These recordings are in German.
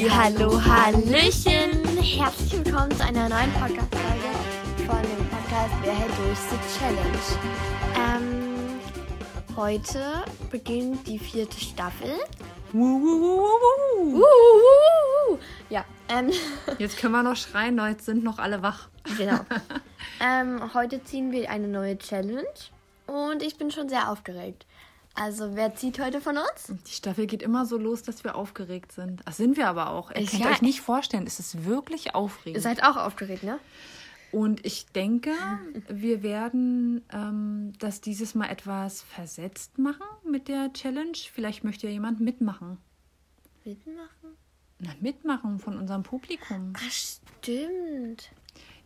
Halli, hallo, hallöchen. Herzlich willkommen zu einer neuen Podcast-Folge von dem Podcast Wer hält durch the Challenge. Ähm, heute beginnt die vierte Staffel. Uhuhuhu. Ja, ähm, Jetzt können wir noch schreien, heute sind noch alle wach. genau. ähm, heute ziehen wir eine neue Challenge und ich bin schon sehr aufgeregt. Also, wer zieht heute von uns? Die Staffel geht immer so los, dass wir aufgeregt sind. Das sind wir aber auch. Ihr könnt ja- euch nicht vorstellen, es ist wirklich Ihr aufregend. seid auch aufgeregt, ne? Und ich denke, wir werden ähm, das dieses Mal etwas versetzt machen mit der Challenge. Vielleicht möchte ja jemand mitmachen. Mitmachen? Na, mitmachen von unserem Publikum. Ach, stimmt.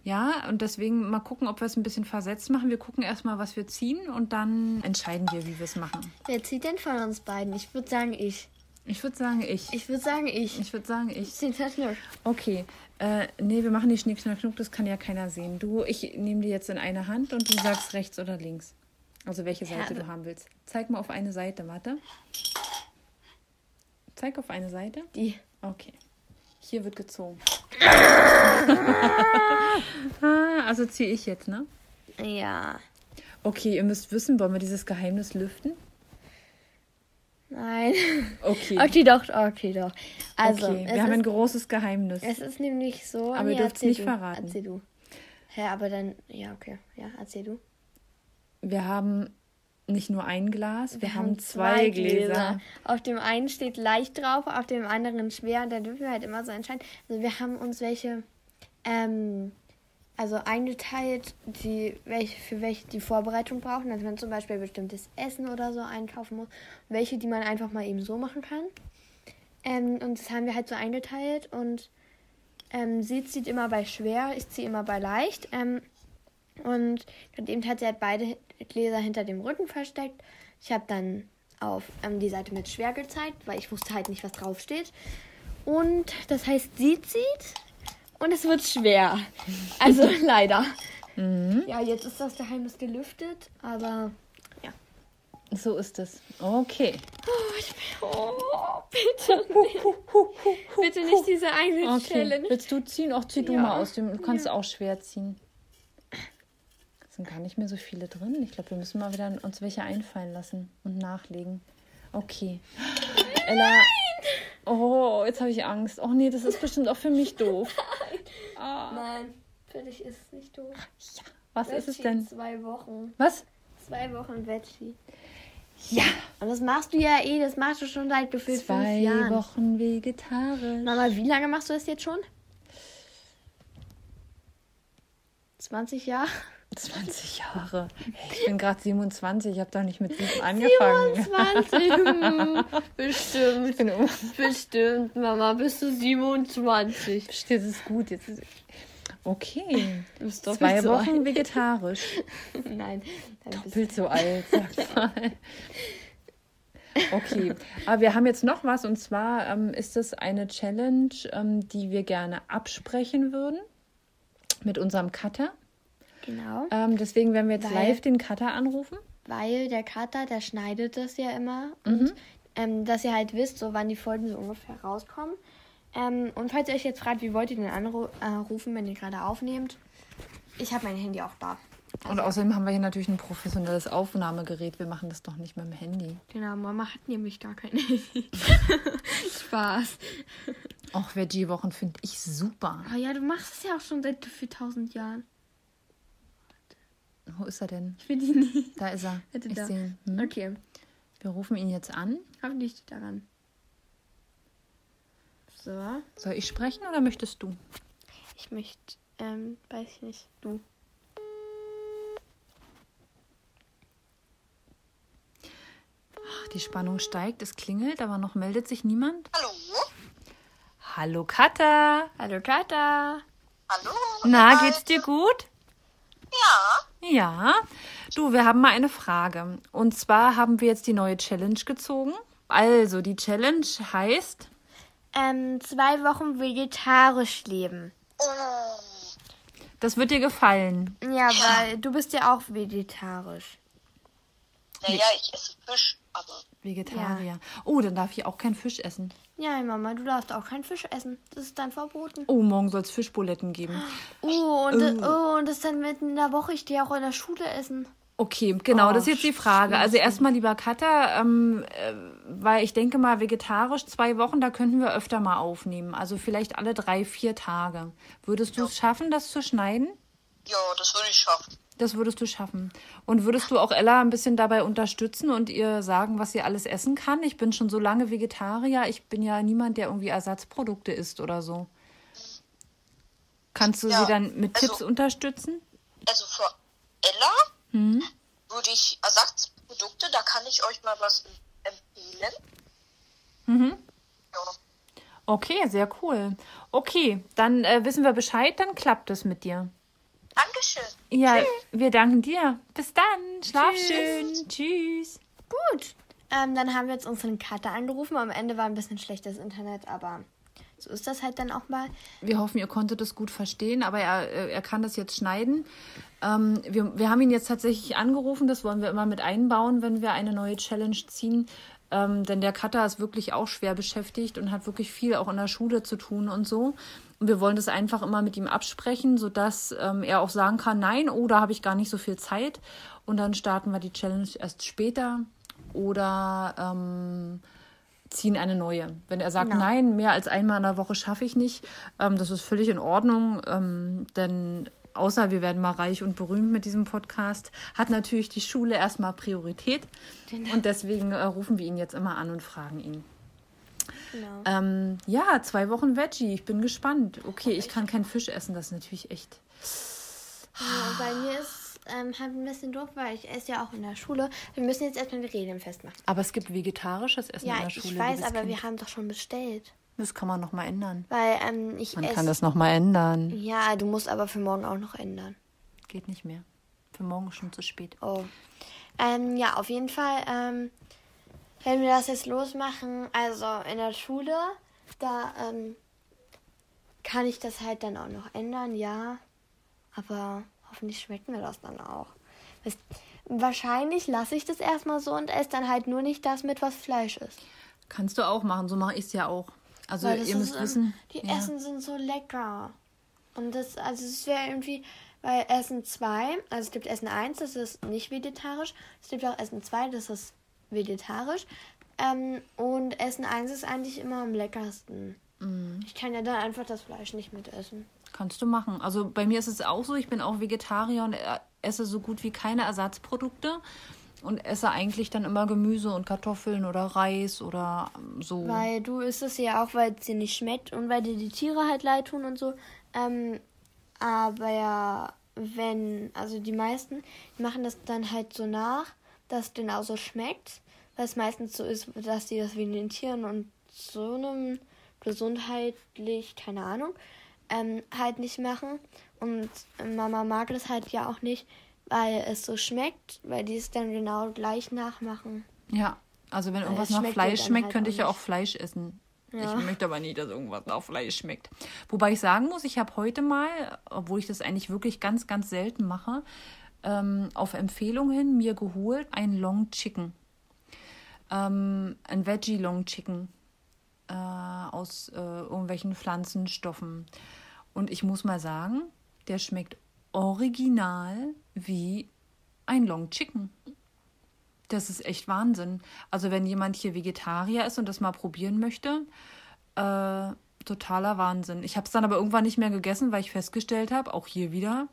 Ja, und deswegen mal gucken, ob wir es ein bisschen versetzt machen. Wir gucken erstmal, was wir ziehen und dann entscheiden wir, wie wir es machen. Wer zieht denn von uns beiden? Ich würde sagen, ich. Ich würde sagen, ich. Ich würde sagen, ich. Ich würde sagen, ich. Taschen. Okay. Äh, nee, wir machen die Schnick, Schnack, Schnuck, das kann ja keiner sehen. Du, ich nehme die jetzt in eine Hand und du sagst rechts oder links. Also welche Seite Ja. du haben willst. Zeig mal auf eine Seite, warte. Zeig auf eine Seite. Die. Okay. Hier wird gezogen. Ah, also ziehe ich jetzt, ne? Ja. Okay, ihr müsst wissen, wollen wir dieses Geheimnis lüften? Nein. Okay. Okay, doch, okay, doch. Also, okay. es, Wir haben ein ist, großes Geheimnis. es ist nämlich so. Aber ihr dürft's erzähl nicht du. verraten. Erzähl du. Hä, aber dann. Ja, okay. Ja, erzähl du. Wir haben nicht nur ein Glas, wir, haben zwei Gläser. Auf dem einen steht leicht drauf, auf dem anderen schwer. Und da dürfen wir halt immer so entscheiden. Also, wir haben uns welche. Ähm, also eingeteilt, die, welche, für welche die Vorbereitung brauchen. Also wenn man zum Beispiel bestimmtes Essen oder so einkaufen muss. Welche, die man einfach mal eben so machen kann. Ähm, und das haben wir halt so eingeteilt. Und ähm, sie zieht immer bei schwer, ich ziehe immer bei leicht. Ähm, und gerade eben hat sie halt beide Gläser hinter dem Rücken versteckt. Ich habe dann auf ähm, die Seite mit schwer gezeigt, weil ich wusste halt nicht, was drauf steht. Und das heißt, sie zieht und es wird schwer. Also leider. Ja, jetzt ist das Geheimnis gelüftet, aber ja. So ist es. Okay. Oh, ich bin, oh bitte nicht. Bitte nicht diese eine Okay. Challenge. Willst du ziehen? Auch zieh du Ja. mal aus dem. Du kannst auch schwer ziehen. Es sind gar nicht mehr so viele drin. Ich glaube, wir müssen mal wieder uns welche einfallen lassen und nachlegen. Okay. Ella. Oh, jetzt habe ich Angst. Oh nee, das ist bestimmt auch für mich doof. Nein, für dich ist es nicht doof. Was ist es Veggie, denn? Zwei Wochen. Was? Zwei Wochen Veggie. Ja. Und das machst du ja eh, das machst du schon seit gefühlt fünf Zwei Jahren. Wochen vegetarisch. Mama, wie lange machst du das jetzt schon? 20 Jahre? 20 Jahre. Hey, ich bin gerade 27. Ich habe doch nicht mit sieben angefangen. 27. Hm, Bestimmt. Immer Bestimmt, Mama, bist du 27. Steht es gut. Jetzt ist... Okay. Du bist doppelt Zwei so Wochen alt. vegetarisch. Nein, Doppelt so alt, sag mal. Okay, aber wir haben jetzt noch was und zwar ähm, ist es eine Challenge, ähm, die wir gerne absprechen würden mit unserem Cutter. Genau. Ähm, deswegen werden wir jetzt Weil- live den Cutter anrufen. Weil der Kater, der schneidet das ja immer. Mhm. Und ähm, dass ihr halt wisst, so wann die Folgen so ungefähr rauskommen. Ähm, und falls ihr euch jetzt fragt, wie wollt ihr denn anrufen, wenn ihr gerade aufnehmt, ich habe mein Handy auch da. Und außerdem haben wir hier natürlich ein professionelles Aufnahmegerät. Wir machen das doch nicht mit dem Handy. Genau, Mama hat nämlich gar kein Handy. Spaß. Auch Veggie-Wochen finde ich super. Aber ja, du machst es ja auch schon seit für tausend Jahren. Wo ist er denn? Ich will die nicht. Da ist er. Bitte Ich da. sehe ihn. Hm? Okay, Wir rufen ihn jetzt an. hoffentlich steht daran. So, Soll ich sprechen oder möchtest du? ich möchte, ähm, weiß ich nicht, du. Ach, die Spannung steigt, es klingelt, aber noch meldet sich niemand. Hallo? Hallo Katha. Hallo Kata. Hallo? Na, geht's dir gut? Ja. Ja. Du, wir haben mal eine Frage. Und zwar haben wir jetzt die neue Challenge gezogen. Also, die Challenge heißt, Ähm, zwei Wochen vegetarisch leben. Das wird dir gefallen. Ja, weil du bist ja auch vegetarisch. Naja, ich esse Fisch, aber Vegetarier. Oh, dann darf ich auch keinen Fisch essen. Ja, Mama, du darfst auch keinen Fisch essen. Das ist dann verboten. Oh, morgen soll es Fischbuletten geben. Oh, und, oh, und das dann mitten in der Woche. Ich stehe auch in der Schule essen. Okay, genau, Oh, das ist jetzt die Frage. Also erstmal, lieber Katha, ähm, äh, weil ich denke mal, vegetarisch zwei Wochen, da könnten wir öfter mal aufnehmen. Also vielleicht alle drei, vier Tage. Würdest du es schaffen, das zu schneiden? ja, das würde ich schaffen. Das würdest du schaffen. Und würdest du auch Ella ein bisschen dabei unterstützen und ihr sagen, was sie alles essen kann? Ich bin schon so lange Vegetarier. Ich bin ja niemand, der irgendwie Ersatzprodukte isst oder so. Kannst du Ja, sie dann mit also- Tipps unterstützen? Also für Ella Hm? würde ich Ersatzprodukte, da kann ich euch mal was empfehlen. Mhm. Ja. Okay, sehr cool. Okay, dann äh, wissen wir Bescheid, dann klappt es mit dir. Dankeschön. Ja, wir danken dir. Bis dann. Schlaf Tschüss. schön. Tschüss. Gut. Ähm, dann haben wir jetzt unseren Cutter angerufen. Am Ende war ein bisschen schlechtes Internet, aber so ist das halt dann auch mal. Wir hoffen, ihr konntet das gut verstehen, aber er, äh, er kann das jetzt schneiden. Ähm, wir, wir haben ihn jetzt tatsächlich angerufen, das wollen wir immer mit einbauen, wenn wir eine neue Challenge ziehen. Ähm, denn der Cutter ist wirklich auch schwer beschäftigt und hat wirklich viel auch in der Schule zu tun und so. Und wir wollen das einfach immer mit ihm absprechen, sodass ähm, er auch sagen kann, nein, oh, da habe ich gar nicht so viel Zeit. Und dann starten wir die Challenge erst später oder ähm, ziehen eine neue. Wenn er sagt, Genau. nein, mehr als einmal in der Woche schaffe ich nicht, ähm, das ist völlig in Ordnung, ähm, denn außer wir werden mal reich und berühmt mit diesem Podcast, hat natürlich die Schule erstmal Priorität und deswegen äh, rufen wir ihn jetzt immer an und fragen ihn. Genau. Ähm, ja, zwei Wochen Veggie, ich bin gespannt. Okay, ich kann keinen Fisch essen, das ist natürlich echt. Ja, bei mir ist ähm, halt ein bisschen doof, weil ich esse ja auch in der Schule. Wir müssen jetzt erstmal die Regeln festmachen. Aber es gibt vegetarisches Essen in Ja, der ich Schule. weiß, liebes aber kind. wir haben doch schon bestellt. Das kann man nochmal ändern. Weil ähm, ich Man esse. kann das nochmal ändern. Ja, du musst aber für morgen auch noch ändern. Geht nicht mehr. Für morgen ist schon zu spät. Oh. Ähm, ja, auf jeden Fall, ähm, wenn wir das jetzt losmachen, also in der Schule, da ähm, kann ich das halt dann auch noch ändern, ja. Aber hoffentlich schmeckt mir das dann auch. Wisst- Wahrscheinlich lasse ich das erstmal so und esse dann halt nur nicht das mit, was Fleisch ist. Kannst du auch machen, so mache ich es ja auch. Also das ihr ist, müsst wissen. Die ja. Essen sind so lecker. Und das, also es wäre irgendwie, weil Essen 2, also es gibt Essen 1, das ist nicht vegetarisch. Es gibt auch Essen 2, das ist vegetarisch. Ähm, und Essen 1 ist eigentlich immer am leckersten. Mhm. Ich kann ja dann einfach das Fleisch nicht mitessen. Kannst du machen. Also bei mir ist es auch so, ich bin auch Vegetarier und äh, esse so gut wie keine Ersatzprodukte und esse eigentlich dann immer Gemüse und Kartoffeln oder Reis oder ähm, so. Weil du isst es ja auch, weil es dir nicht schmeckt und weil dir die Tiere halt leid tun und so. Ähm, aber ja, wenn, also die meisten, die machen das dann halt so nach, dass es denen auch so schmeckt. Weil es meistens so ist, dass die das wegen den Tieren und so einem gesundheitlich, keine Ahnung, ähm, halt nicht machen. Und Mama mag das halt ja auch nicht, weil es so schmeckt, weil die es dann genau gleich nachmachen. Ja, also wenn irgendwas nach Fleisch schmeckt, halt könnte ich ja auch. Fleisch essen. Ja. Ich möchte aber nicht, dass irgendwas nach Fleisch schmeckt. Wobei ich sagen muss, ich habe heute mal, obwohl ich das eigentlich wirklich ganz, ganz selten mache, ähm, auf Empfehlung hin mir geholt ein Long Chicken. Ähm, ein Veggie Long Chicken äh, aus äh, irgendwelchen Pflanzenstoffen. Und ich muss mal sagen, der schmeckt original wie ein Long Chicken. Das ist echt Wahnsinn. Also wenn jemand hier Vegetarier ist und das mal probieren möchte, äh, totaler Wahnsinn. Ich habe es dann aber irgendwann nicht mehr gegessen, weil ich festgestellt habe, auch hier wieder,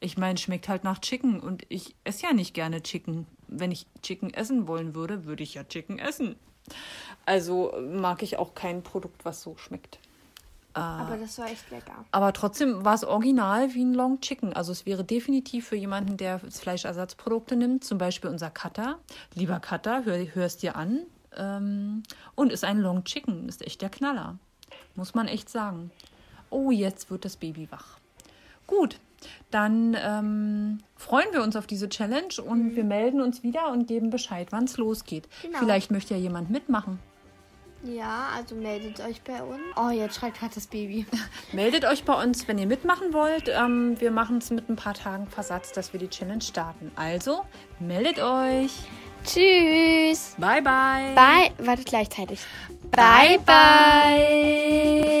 ich meine, schmeckt halt nach Chicken und ich esse ja nicht gerne Chicken. Wenn ich Chicken essen wollen würde, würde ich ja Chicken essen. Also mag ich auch kein Produkt, was so schmeckt. Aber das war echt lecker. Aber trotzdem war es original wie ein Long Chicken. Also es wäre definitiv für jemanden, der Fleischersatzprodukte nimmt, zum Beispiel unser Cutter. Lieber Cutter, hör, hörst dir an. Ähm, und ist ein Long Chicken. Ist echt der Knaller. Muss man echt sagen. Oh, jetzt wird das Baby wach. Gut, dann ähm, freuen wir uns auf diese Challenge und wir melden uns wieder und geben Bescheid, wann es losgeht. Genau. Vielleicht möchte ja jemand mitmachen. Ja, also meldet euch bei uns. Oh, jetzt schreit gerade das Baby. Meldet euch bei uns, wenn ihr mitmachen wollt. Ähm, wir machen es mit ein paar Tagen Versatz, dass wir die Challenge starten. Also, meldet euch. Tschüss. Bye, bye. Bye. Warte gleichzeitig. Bye, bye.